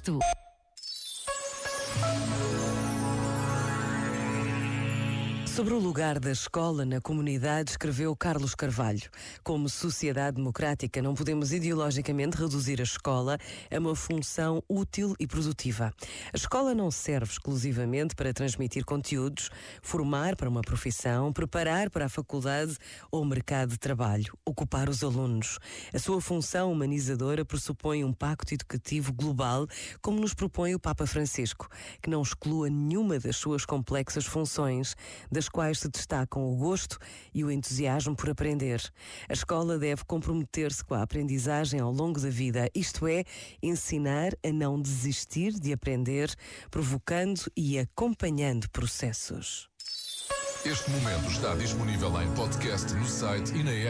gosto. Sobre o lugar da escola na comunidade, escreveu Carlos Carvalho. Como sociedade democrática, não podemos ideologicamente reduzir a escola a uma função útil e produtiva. A escola não serve exclusivamente para transmitir conteúdos, formar para uma profissão, preparar para a faculdade ou mercado de trabalho, ocupar os alunos. A sua função humanizadora pressupõe um pacto educativo global, como nos propõe o Papa Francisco, que não exclua nenhuma das suas complexas funções, das quais se destacam o gosto e o entusiasmo por aprender. A escola deve comprometer-se com a aprendizagem ao longo da vida, isto é, ensinar a não desistir de aprender, provocando e acompanhando processos. Este momento está disponível em podcast no site e na app.